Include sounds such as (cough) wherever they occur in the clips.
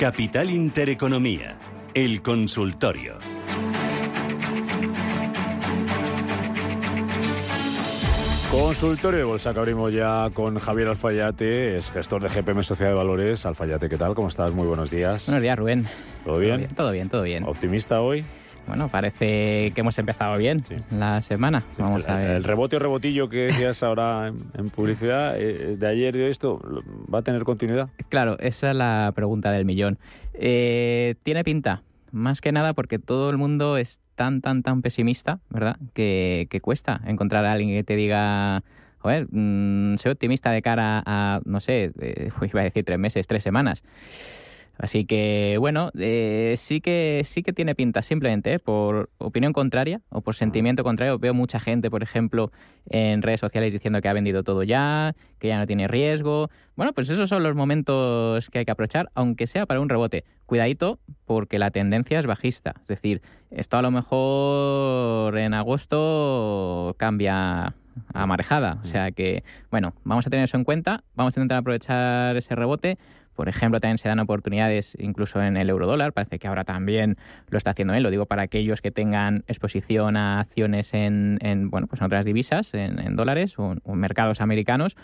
Capital Intereconomía, el consultorio. Consultorio de Bolsa que abrimos ya con Javier Alfayate, es gestor de GPM Sociedad de Valores. Alfayate, ¿qué tal? ¿Cómo estás? Muy buenos días. Buenos días, Rubén. ¿Todo bien? Todo bien, todo bien. ¿Optimista hoy? Bueno, parece que hemos empezado bien la semana. Vamos el, a ver. El rebote o rebotillo que decías ahora en, publicidad, eh, de ayer y de esto, ¿va a tener continuidad? Claro, esa es la pregunta del millón. Eh, Tiene pinta, más que nada porque todo el mundo es tan, tan, tan pesimista, ¿verdad? Que, cuesta encontrar a alguien que te diga, joder, mm, soy optimista de cara a, no sé, eh, (laughs) iba a decir tres meses, tres semanas. Así que, bueno, eh, sí, que, sí que tiene pinta, simplemente ¿eh? por opinión contraria o por sentimiento contrario. Veo mucha gente, por ejemplo, en redes sociales diciendo que ha vendido todo ya, que ya no tiene riesgo. Bueno, pues esos son los momentos que hay que aprovechar, aunque sea para un rebote. Cuidadito, porque la tendencia es bajista. Es decir, esto a lo mejor en agosto cambia a marejada. O sea que, bueno, vamos a tener eso en cuenta, vamos a intentar aprovechar ese rebote por ejemplo, también se dan oportunidades incluso en el eurodólar, parece que ahora también lo está haciendo él, lo digo para aquellos que tengan exposición a acciones en, bueno, pues en otras divisas, en, dólares o, en mercados americanos,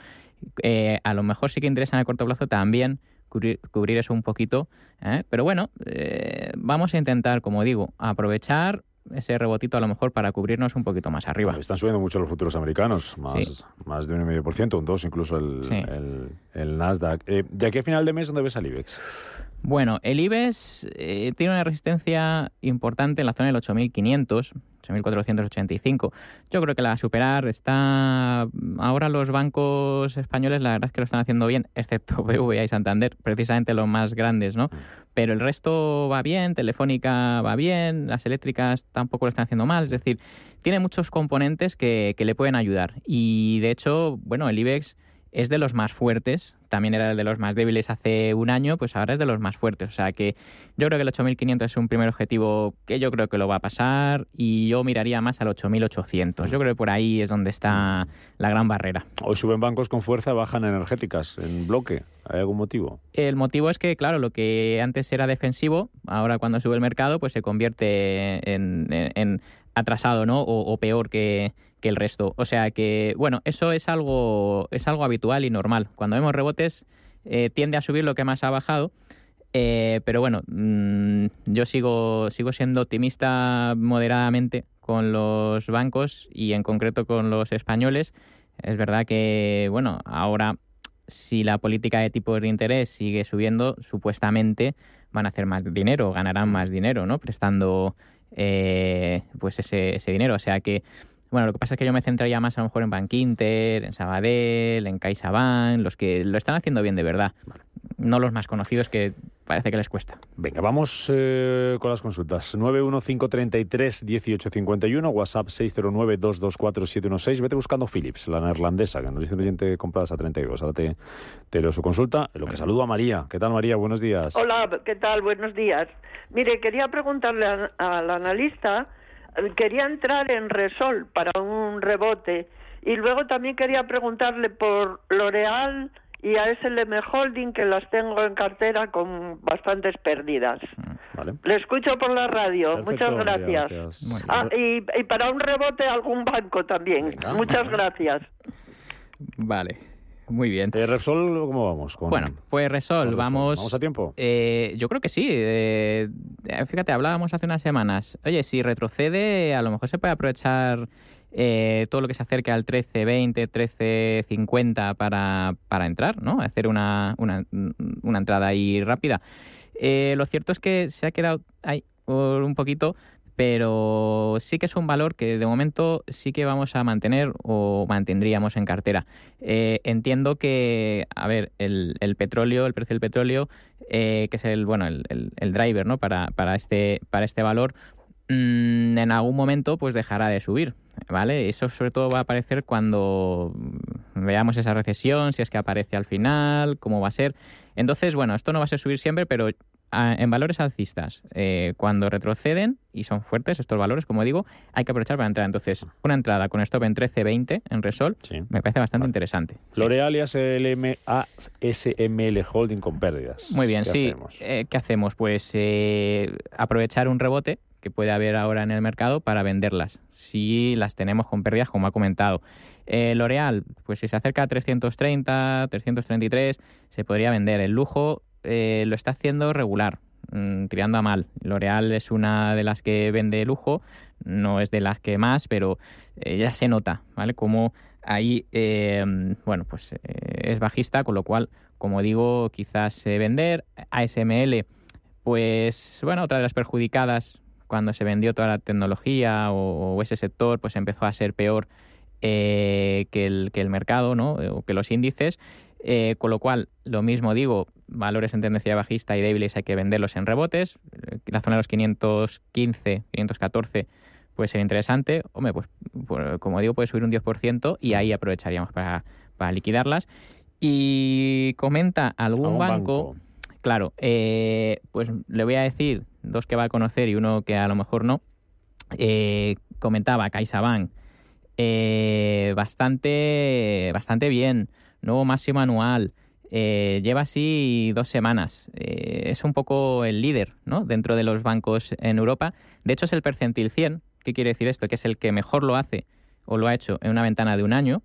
eh, a lo mejor sí que interesa en el corto plazo también cubrir, eso un poquito, ¿eh? pero bueno, eh, vamos a intentar, como digo, aprovechar ese rebotito a lo mejor para cubrirnos un poquito más arriba. Están subiendo mucho los futuros americanos, más, más de un medio por ciento, un 2 incluso el, el, Nasdaq. Eh, ¿De aquí a final de mes dónde ves al IBEX? Bueno, el IBEX eh, tiene una resistencia importante en la zona del 8500, 8485. Yo creo que la va a superar. Está ahora los bancos españoles, la verdad es que lo están haciendo bien, excepto (laughs) BBVA y Santander, precisamente los más grandes, ¿no? Pero el resto va bien, Telefónica va bien, las eléctricas tampoco lo están haciendo mal, es decir, tiene muchos componentes que le pueden ayudar. Y de hecho, bueno, el IBEX es de los más fuertes, también era de los más débiles hace un año, pues ahora es de los más fuertes. O sea que yo creo que el 8500 es un primer objetivo que yo creo que lo va a pasar y yo miraría más al 8800. Yo creo que por ahí es donde está la gran barrera. Hoy suben bancos con fuerza, bajan energéticas en bloque. ¿Hay algún motivo? El motivo es que, claro, lo que antes era defensivo, ahora cuando sube el mercado, pues se convierte en, atrasado, ¿no? o peor que, el resto. O sea que, bueno, eso es algo, es algo habitual y normal. Cuando vemos rebotes, eh, tiende a subir lo que más ha bajado. Eh, pero bueno, mm, yo sigo, sigo siendo optimista moderadamente con los bancos y en concreto con los españoles. Es verdad que, bueno, ahora si la política de tipos de interés sigue subiendo, supuestamente van a hacer más dinero, ganarán más dinero, ¿no? Prestando eh, pues ese, ese dinero. O sea que bueno, lo que pasa es que yo me centraría más a lo mejor en Bankinter, en Sabadell, en CaixaBank, los que lo están haciendo bien de verdad. No los más conocidos que parece que les cuesta. Venga, vamos eh, con las consultas. 915331851, WhatsApp 609224716. Vete buscando Philips, la neerlandesa, que nos dice un oyente compradas a 32. Ahora te, te leo su consulta. Lo que saludo a María. ¿Qué tal, María? Buenos días. Hola, ¿qué tal? Buenos días. Mire, quería preguntarle al analista quería entrar en Resol para un rebote y luego también quería preguntarle por L'Oreal y a SLM Holding que las tengo en cartera con bastantes pérdidas. Mm, Le escucho por la radio. Muchas gracias. Ah, y, para un rebote algún banco también. Muchas gracias. Vale. Muy bien. ¿De Repsol cómo vamos? bueno, pues Repsol, vamos... ¿Vamos a tiempo? Eh, yo creo que sí. Eh, fíjate, hablábamos hace unas semanas. Oye, si retrocede, a lo mejor se puede aprovechar eh, todo lo que se acerque al 13.20, 13.50 para, para entrar, ¿no? Hacer una, una, una entrada ahí rápida. lo cierto es que se ha quedado ahí un poquito pero sí que es un valor que de momento sí que vamos a mantener o mantendríamos en cartera. Eh, entiendo que, a ver, el, petróleo, el precio del petróleo, eh, que es el, bueno, el, driver ¿no? para, para, este, para este valor, mm, en algún momento pues dejará de subir. ¿Vale? Eso sobre todo va a aparecer cuando veamos esa recesión, si es que aparece al final, cómo va a ser. Entonces, bueno, esto no va a ser subir siempre, pero en valores alcistas, eh, cuando retroceden y son fuertes estos valores, como digo, hay que aprovechar para entrar. Entonces, una entrada con stop en 13.20 en Resol Sí. me parece bastante Vale. interesante. L'Oreal y ASML Holding con pérdidas. Muy bien, ¿Qué sí. hacemos? Eh, ¿Qué hacemos? Pues eh, aprovechar un rebote que puede haber ahora en el mercado para venderlas, si las tenemos con pérdidas, como ha comentado. Eh, L'Oreal, pues si se acerca a 330, 333, se podría vender. El lujo eh, lo está haciendo regular, mm, tirando a mal. L'Oreal es una de las que vende lujo, no es de las que más, pero eh, ya se nota, ¿vale? Como ahí, eh, bueno, pues es bajista, con lo cual, como digo, quizás vender. ASML, pues bueno, otra de las perjudicadas cuando se vendió toda la tecnología o, o ese sector, pues empezó a ser peor eh, que, el, que el mercado, ¿no? O que los índices. Eh, con lo cual, lo mismo digo, valores en tendencia bajista y débiles hay que venderlos en rebotes. Eh, La zona de los 515, 514 puede ser interesante. Hombre, pues por- como digo, puede subir un 10% y ahí aprovecharíamos para, para liquidarlas. Y comenta algún Algún banco, claro, eh, pues le voy a decir dos que va a conocer y uno que a lo mejor no. Eh, comentaba CaixaBank, eh, bastante, bastante bien, nuevo máximo anual. eh, lleva así dos semanas. Eh, es un poco el líder ¿no? dentro de los bancos en Europa. De hecho, es el percentil 100. ¿Qué quiere decir esto? Que es el que mejor lo hace o lo ha hecho en una ventana de un año.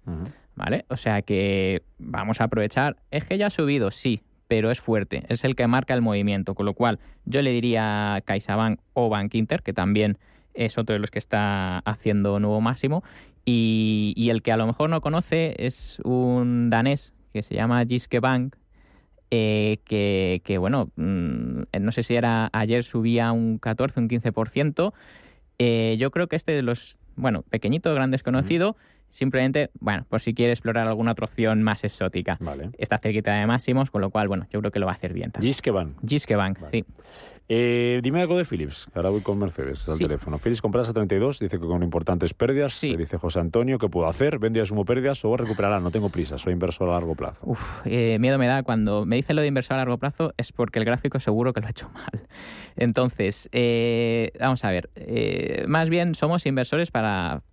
¿Vale? O sea que vamos a aprovechar. Es que ya ha subido, sí, pero es fuerte. Es el que marca el movimiento. Con lo cual, yo le diría CaixaBank o Bank Inter, que también es otro de los que está haciendo nuevo máximo. Y, y el que a lo mejor no conoce es un danés que se llama Jyske Bank. eh, que, que, bueno, mm, no sé si era ayer subía un 14, un 15%. Eh, yo creo que este de los, bueno, pequeñito, gran desconocido, simplemente, bueno, por si quiere explorar alguna otra opción más exótica. Vale. Está cerquita de máximos, con lo cual, bueno, yo creo que lo va a hacer bien. también. Gis que van. Jyske Bank, Vale. sí. Eh, dime algo de Philips, que ahora voy con Mercedes al Sí. teléfono. Philips compras a 32, dice que con importantes pérdidas. Sí. Le dice José Antonio, ¿qué puedo hacer? ¿Vende a sumo pérdidas o recuperará? No tengo prisa, soy inversor a largo plazo. Uf, eh, miedo me da cuando me dice lo de inversor a largo plazo es porque el gráfico seguro que lo ha hecho mal. (laughs) Entonces, eh, vamos a ver, más bien somos inversores para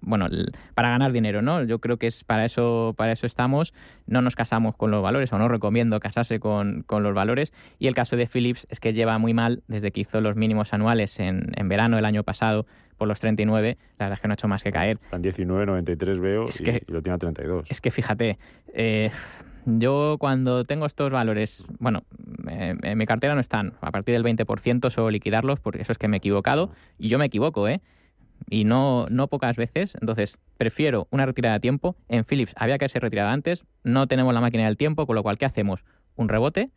bueno, l- para ganar dinero, ¿no? Yo creo que es para eso, para eso estamos. No nos casamos con los valores, o no recomiendo casarse con, con los valores. Y el caso de Philips es que lleva muy mal desde que hizo los mínimos anuales en, en verano del año pasado por los 39. La verdad es que no ha hecho más que caer. Están 19,93 veo Es y, que- y lo tiene a 32. Es que fíjate, eh, yo cuando tengo estos valores, bueno, eh, en mi cartera no están, a partir del 20% suelo liquidarlos porque eso es que me he equivocado y yo me equivoco, ¿eh? Y no, no pocas veces, entonces prefiero una retirada a tiempo. En Philips había que haberse retirado antes, no tenemos la máquina del tiempo, con lo cual, ¿qué hacemos? Un rebote,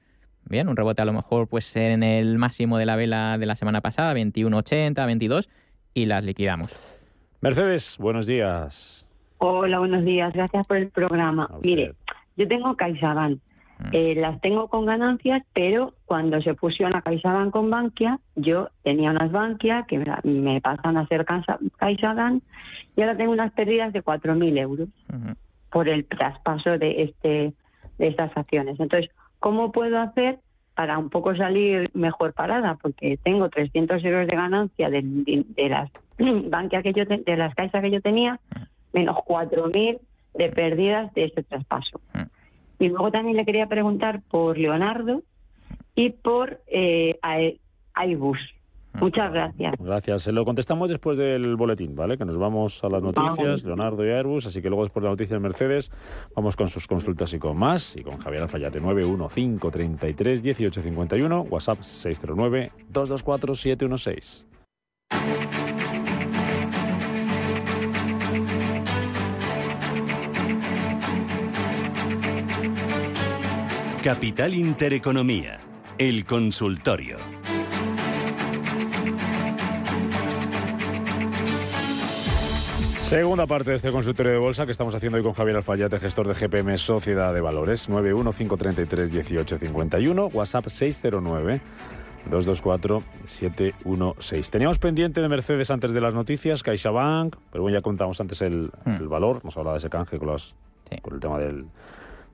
bien, un rebote a lo mejor pues en el máximo de la vela de la semana pasada, 21.80, 22, y las liquidamos. Mercedes, buenos días. Hola, buenos días. Gracias por el programa. Mire, yo tengo CaixaBank. Mm. Eh, las tengo con ganancias, pero cuando se fusiona CaixaBank con Bankia, yo tenía unas Bankia que me, me pasan a ser CaixaBank y ahora tengo unas pérdidas de 4.000 euros por el traspaso de este de estas acciones. Entonces, ¿cómo puedo hacer para un poco salir mejor parada? Porque tengo 300 euros de ganancia de, de- de las (clears throat) Bankia que yo te- de las caixas que yo tenía, menos 4.000 de pérdidas de este traspaso. Mm. Y luego también le quería preguntar por Leonardo y por eh, Ae- Airbus. Muchas gracias. Gracias. Se lo contestamos después del boletín, ¿vale? Que nos vamos a las noticias. Leonardo y Airbus, así que luego después de la noticia de Mercedes vamos con sus consultas y con más, y con Javier Alfayate 91533 1851, WhatsApp 609 224 716. Capital Intereconomía, el consultorio. Segunda parte de este consultorio de bolsa que estamos haciendo hoy con Javier Alfayate, gestor de GPM Sociedad de Valores, 915331851, WhatsApp 609 224 716. Teníamos pendiente de Mercedes antes de las noticias, CaixaBank, pero bueno, ya contamos antes el, Hmm. el valor, nos hablaba de ese canje con, las, Sí. con el tema del-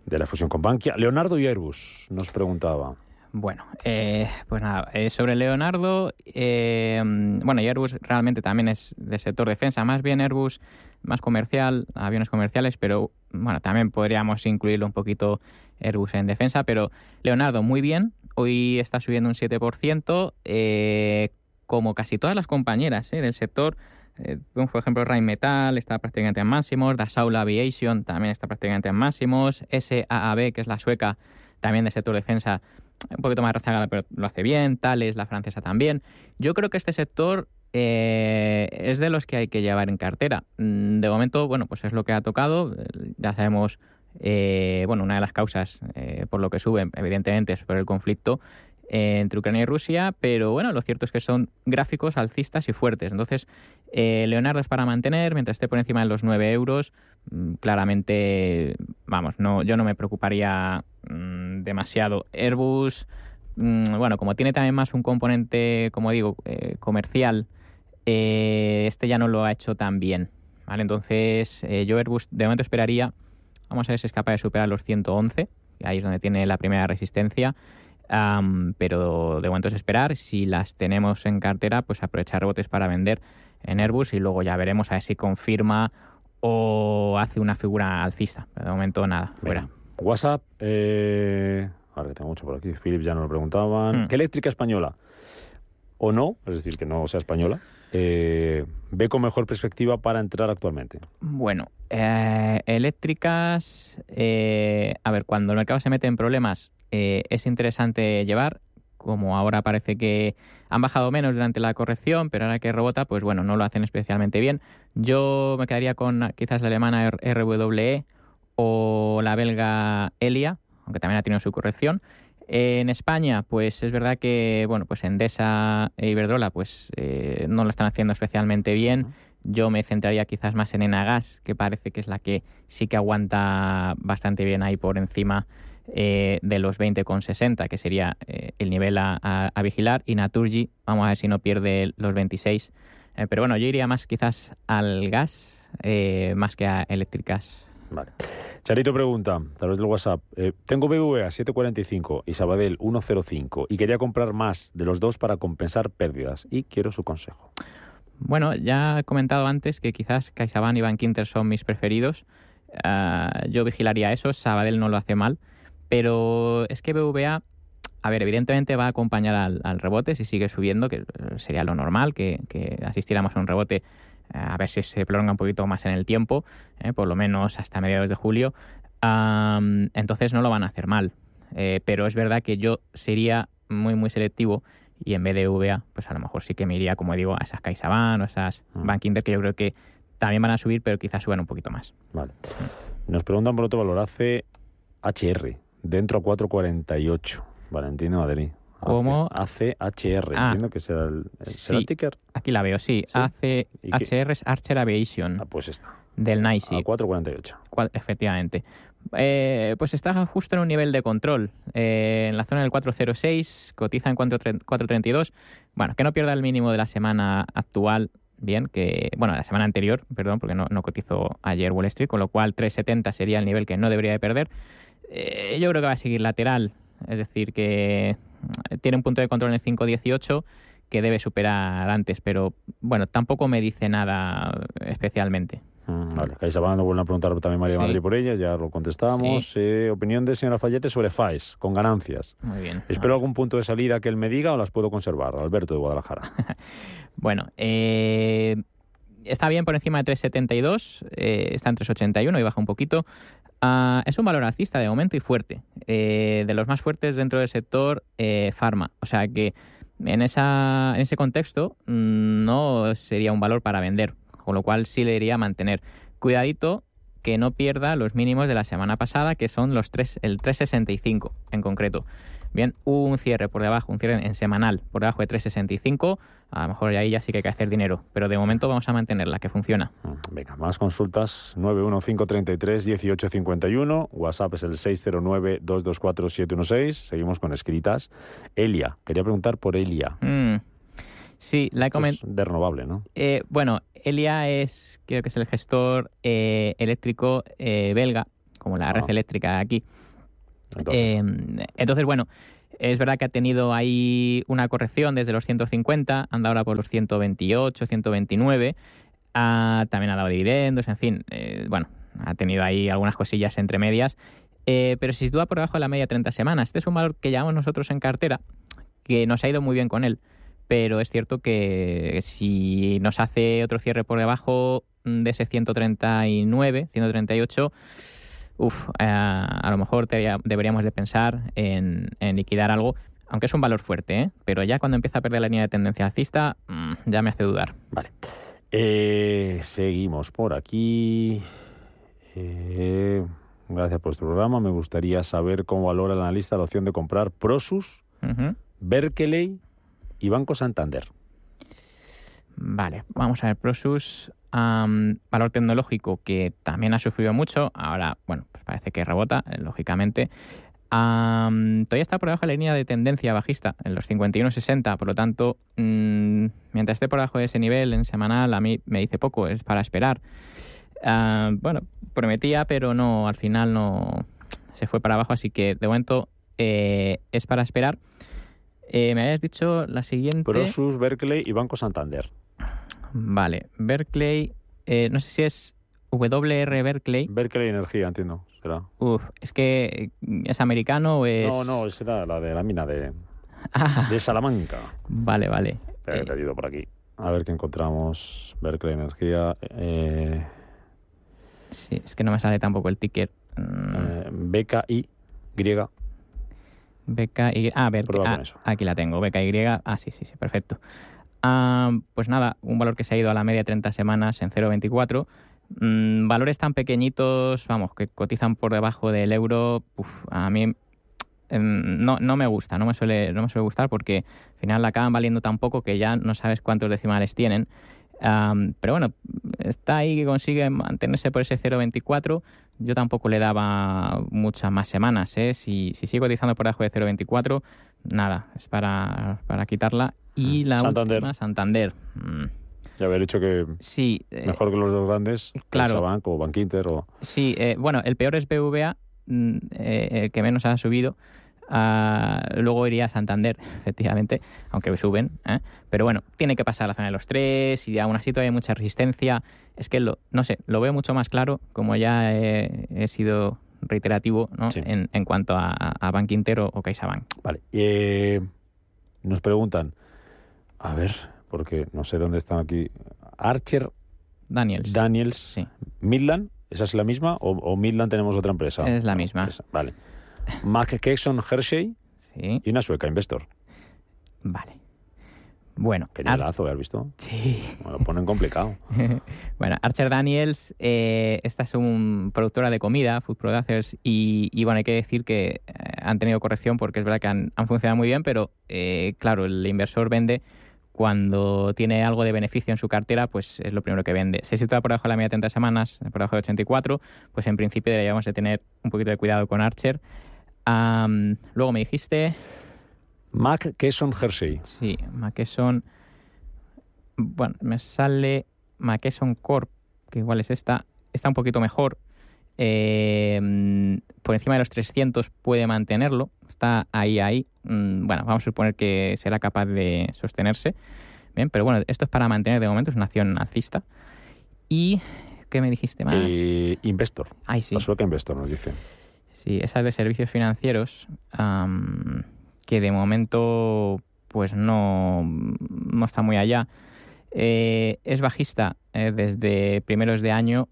de la fusión con Bankia. Leonardo y Airbus nos preguntaba. Bueno, eh, pues nada, eh, sobre Leonardo, eh, bueno, y Airbus realmente también es del sector defensa, más bien Airbus más comercial, aviones comerciales, pero bueno, también podríamos incluirlo un poquito Airbus en defensa, pero Leonardo muy bien, hoy está subiendo un 7%, eh, como casi todas las compañeras del sector, eh, por ejemplo, Rheinmetall está prácticamente en máximos, Dassault Aviation también está prácticamente en máximos, SAAB, que es la sueca, también del sector defensa, un poquito más rezagada, pero lo hace bien, Thales, la francesa también. Yo creo que este sector eh, es de los que hay que llevar en cartera. Mm, De momento, bueno, pues es lo que ha tocado. Eh, Ya sabemos, eh, bueno, una de las causas por lo que sube, evidentemente, es por el conflicto entre Ucrania y Rusia, pero bueno, lo cierto es que son gráficos alcistas y fuertes. Entonces, eh, Leonardo es para mantener, mientras esté por encima de los 9 euros, mm, claramente, vamos, no, yo no me preocuparía mm, demasiado. Airbus, mm, bueno, como tiene también más un componente, como digo, eh, comercial, eh, este ya no lo ha hecho tan bien. ¿vale? Entonces, eh, yo Airbus de momento esperaría, vamos a ver si es capaz de superar los 111, que ahí es donde tiene la primera resistencia. Pero de momento es esperar. Si las tenemos en cartera, pues aprovechar rebotes para vender en Airbus y luego ya veremos a ver si confirma o hace una figura alcista. Pero de momento nada, fuera. WhatsApp, eh, ahora que tengo mucho por aquí, Philip ya nos lo preguntaban. Hmm. ¿Qué eléctrica española o no, es decir, que no sea española, eh, ve con mejor perspectiva para entrar actualmente? Bueno, eh, eléctricas, eh, a ver, cuando el mercado se mete en problemas eh, es interesante llevar, como ahora parece que han bajado menos durante la corrección, pero ahora que rebota, pues bueno, no lo hacen especialmente bien. Yo me quedaría con quizás la alemana RWE o la belga Elia, aunque también ha tenido su corrección. En España, pues es verdad que, bueno, pues Endesa e Iberdrola, pues eh, no lo están haciendo especialmente bien. Yo me centraría quizás más en Enagas, que parece que es la que sí que aguanta bastante bien ahí por encima eh, de los 20,60, que sería eh, el nivel a, a- a vigilar. Y Naturgy, vamos a ver si no pierde los 26. Eh, pero bueno, yo iría más quizás al gas, más que a eléctricas. Vale. Charito pregunta, a través del WhatsApp, tengo BVA 745 y Sabadell 105 y quería comprar más de los dos para compensar pérdidas y quiero su consejo. Bueno, ya he comentado antes que quizás CaixaBank y Bankinter son mis preferidos. Ah, yo vigilaría eso, Sabadell no lo hace mal, pero es que BVA, a ver, evidentemente va a acompañar al, al rebote si sigue subiendo, que eh, sería lo normal, que, que asistiéramos a un rebote, eh, a ver si se prolonga un poquito más en el tiempo, eh, por lo menos hasta mediados de julio. Entonces no lo van a hacer mal, Eh, pero es verdad que yo sería muy, muy selectivo y en vez de VA, pues a lo mejor sí que me iría, como digo, a esas CaixaBank o esas Mm. Bank Inter, que yo creo que también van a subir, pero quizás suban un poquito más. Vale. Nos preguntan por otro valor, hace HR, dentro a 448, Valentín de Madrid. ¿Cómo? ACHR, Ah. entiendo que será el, será el ticker. Aquí la veo, sí. Sí. Hace ¿Y qué? HR es Archer Aviation Ah, pues está, del NICE, a 448. cua- efectivamente. Eh, pues está justo en un nivel de control, eh, en la zona del 406, cotiza en 4tre- 432. Bueno, que no pierda el mínimo de la semana actual, bien, que, bueno, la semana anterior, perdón, porque no, no cotizó ayer Wall Street, con lo cual 370 sería el nivel que no debería de perder. Eh, yo creo que va a seguir lateral, es decir, que mm, tiene un punto de control en el 518 que debe superar antes, pero bueno, tampoco me dice nada especialmente. Mm, Vale, CaixaBank nos vuelve a preguntar también María Sí. Madrid por ella, ya lo contestábamos. Eh, opinión de señora Fallete sobre FAES, con ganancias. Muy bien. Espero algún punto de salida que él me diga o las puedo conservar. Alberto de Guadalajara. (laughs) Bueno, eh, está bien por encima de 3,72, eh, está en 3,81 y baja un poquito. Ah, es un valor alcista de momento y fuerte, eh, de los más fuertes dentro del sector eh, farma. O sea que en ese contexto mm, no sería un valor para vender, con lo cual sí le diría mantener. Cuidadito que no pierda los mínimos de la semana pasada, que son los 3, el 3,65 en concreto. Bien, un cierre por debajo, un cierre en semanal por debajo de 3,65, a lo mejor ahí ya sí que hay que hacer dinero, pero de momento vamos a mantenerla, que funciona. Venga, más consultas. 915331851. WhatsApp es el 609224716. Seguimos con escritas. Elia. Quería preguntar por Elia. Mm, Sí, la Esto es de renovable, ¿no? Eh, bueno, Elia es, creo que es el gestor eh, eléctrico eh, belga, como la red Ah. eléctrica de aquí. Entonces, Eh, entonces, bueno, es verdad que ha tenido ahí una corrección desde los 150, anda ahora por los 128, 129. Ah, también ha dado dividendos, en fin, eh, bueno, ha tenido ahí algunas cosillas entre medias. Eh, pero si sitúa por debajo de la media 30 semanas, este es un valor que llevamos nosotros en cartera, que nos ha ido muy bien con él. Pero es cierto que si nos hace otro cierre por debajo de ese 139, 138, uf, eh, a lo mejor deberíamos de pensar en, liquidar algo, aunque es un valor fuerte, ¿eh? pero ya cuando empieza a perder la línea de tendencia alcista, mm, ya me hace dudar. Vale. Eh, seguimos por aquí. gracias por este programa. Me gustaría saber cómo valora el analista la opción de comprar Prosus, Berkeley y Banco Santander. Vale, vamos a ver, Prosus valor tecnológico que también ha sufrido mucho, ahora, bueno, pues parece que rebota, eh, lógicamente. todavía está por debajo de la línea de tendencia bajista, en los 51.60, por lo tanto, mm, mientras esté por debajo de ese nivel en semanal, a mí me dice poco, es para esperar. bueno, prometía, pero no, al final no se fue para abajo, así que de momento eh, es para esperar. Eh, me habías dicho la siguiente. Prosus, Berkeley y Banco Santander. Vale, Berkeley, eh, no sé si es WR Berkeley. Berkeley Energía, entiendo, será. Uf, es que es americano o es... No, no, será la de la mina de, (laughs) ah. de Salamanca. Vale, vale. Pero te ayudo por aquí. A ver qué encontramos. Berkeley Energía. Eh... Sí, es que no me sale tampoco el ticket. Mm. Eh, BKI griega. BKY. Ah, Berkeley. Ah, aquí la tengo. BKY. Ah, sí, sí, sí, perfecto. Ah, pues nada, un valor que se ha ido a la media 30 semanas en 0,24. Mm, valores tan pequeñitos, vamos, que cotizan por debajo del euro, a mí em, no, no, me gusta, no me, suele, no me suele gustar porque al final la acaban valiendo tan poco que ya no sabes cuántos decimales tienen. pero bueno, está ahí que consigue mantenerse por ese 0,24. Yo tampoco le daba muchas más semanas. ¿eh? Si, si sigue cotizando por debajo de 0,24, nada, es para, para quitarla y mm. la Santander. última, Santander. Mm. Ya haber dicho que sí, eh, mejor que los dos grandes, claro. Bank o Bankinter. O... Sí, eh, bueno, el peor es BVA, mm, eh, el que menos ha subido. Ah, luego iría a Santander, (laughs) efectivamente, aunque suben. Pero bueno, tiene que pasar la zona de los tres y aún así todavía hay mucha resistencia. Es que, lo, no sé, lo veo mucho más claro, como ya he, sido reiterativo ¿no? en, en, cuanto a, a Bank Inter o, o CaixaBank. Vale. nos preguntan, a ver, porque no sé dónde están aquí. Archer. Daniels. Daniels. Sí. Midland, ¿esa es la misma? ¿O, Midland tenemos otra empresa? Es la misma. vale. McKesson Hershey. Sí. Y una sueca, Investor. Vale. Bueno. Qué nivelazo, ¿has visto? Sí. Me lo ponen complicado. (laughs) bueno, Archer Daniels, eh, esta es un productora de comida, Food Producers, y, bueno, hay que decir que eh, han tenido corrección porque es verdad que han, funcionado muy bien, pero eh, claro, el inversor vende cuando tiene algo de beneficio en su cartera, pues es lo primero que vende. Se sitúa por debajo de la media de 30 semanas, por debajo de 84, pues en principio deberíamos de tener un poquito de cuidado con Archer. luego me dijiste... Mac Kesson Hershey. Sí, Mackesson. Bueno, me sale Mackesson Corp, que igual es esta. Está un poquito mejor. Eh, por encima de los 300 puede mantenerlo. Está ahí, ahí. Mm, bueno, vamos a suponer que será capaz de sostenerse. Bien, pero bueno, esto es para mantener de momento, es una acción alcista. ¿Y qué me dijiste más? Eh, investor. Ay, sí. La sueca Investor nos dice. Sí, esa de servicios financieros que de momento pues no, no está muy allá. Eh, es bajista eh, desde primeros de año,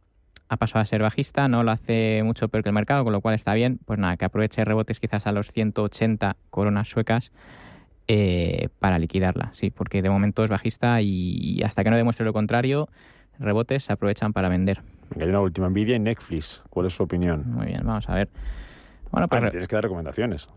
ha pasado a ser bajista, no lo hace mucho peor que el mercado, con lo cual está bien. Pues nada, que aproveche rebotes quizás a los 180 coronas suecas eh, para liquidarla, sí, porque de momento es bajista y hasta que no demuestre lo contrario, rebotes se aprovechan para vender. Hay una última envidia en Netflix. ¿Cuál es su opinión? Muy bien, vamos a ver. Bueno, pues tienes que dar recomendaciones.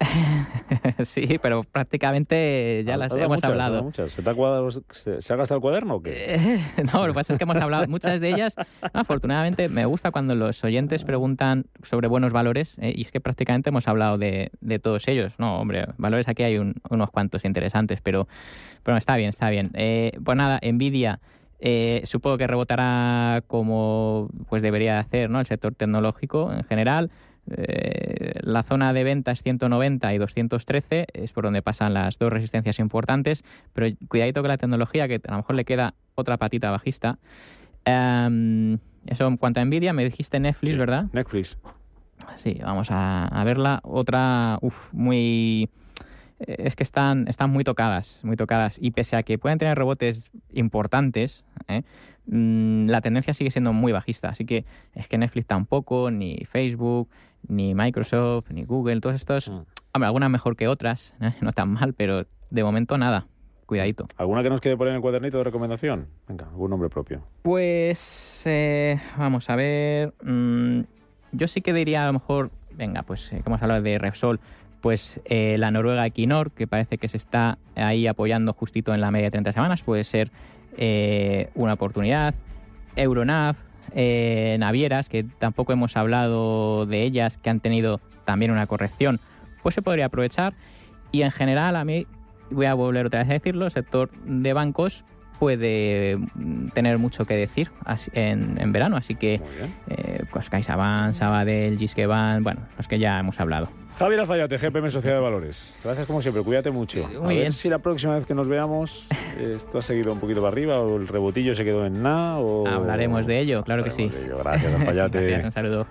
(laughs) sí, pero prácticamente ya las hemos hablado. ¿Se, ha gastado el cuaderno o qué? (laughs) no, lo que pasa es que hemos hablado muchas de ellas. Afortunadamente, me gusta cuando los oyentes preguntan sobre buenos valores eh, y es que prácticamente hemos hablado de, todos ellos. No, hombre, valores aquí hay unos cuantos interesantes, pero, pero está bien, está bien. Eh, pues nada, Nvidia. Eh, supongo que rebotará como pues debería hacer ¿no? el sector tecnológico en general Eh, la zona de venta es 190 y 213, es por donde pasan las dos resistencias importantes, pero cuidadito con la tecnología, que a lo mejor le queda otra patita bajista. Em, eso en cuanto a Nvidia, me dijiste Netflix, Sí, ¿verdad? Netflix. Sí, vamos a, a verla. Otra, uff, muy... eh, Es que están, están muy tocadas, muy tocadas. Y pese a que pueden tener rebotes importantes, ¿eh? Mm, la tendencia sigue siendo muy bajista. Así que es que Netflix tampoco, ni Facebook, ni Microsoft, ni Google, todos estos... Mm. Hombre, algunas mejor que otras, ¿eh? no tan mal, pero de momento nada. Cuidadito. ¿Alguna que nos quede por ahí en el cuadernito de recomendación? Venga, algún nombre propio. Pues eh, vamos a ver. mm, yo sí que diría a lo mejor, venga, pues que hemos hablado de Repsol, pues eh, la Noruega Equinor, que parece que se está ahí apoyando justito en la media de 30 semanas, puede ser eh, una oportunidad. Euronav, eh, navieras, que tampoco hemos hablado de ellas, que han tenido también una corrección, pues se podría aprovechar. Y en general, a mí, voy a volver otra vez a decirlo, el sector de bancos puede mm, tener mucho que decir en, en verano, así que eh, pues CaixaBank, Sabadell, Gisquebank, bueno, los que ya hemos hablado. Javier Alfayate, GPM Sociedad de Valores. Gracias como siempre, cuídate mucho. Muy a ver bien. si la próxima vez que nos veamos esto ha seguido un poquito para arriba o el rebotillo se quedó en nada o... Hablaremos de ello, claro que sí. Ello. Gracias, Alfayate. (laughs) Gracias, un saludo.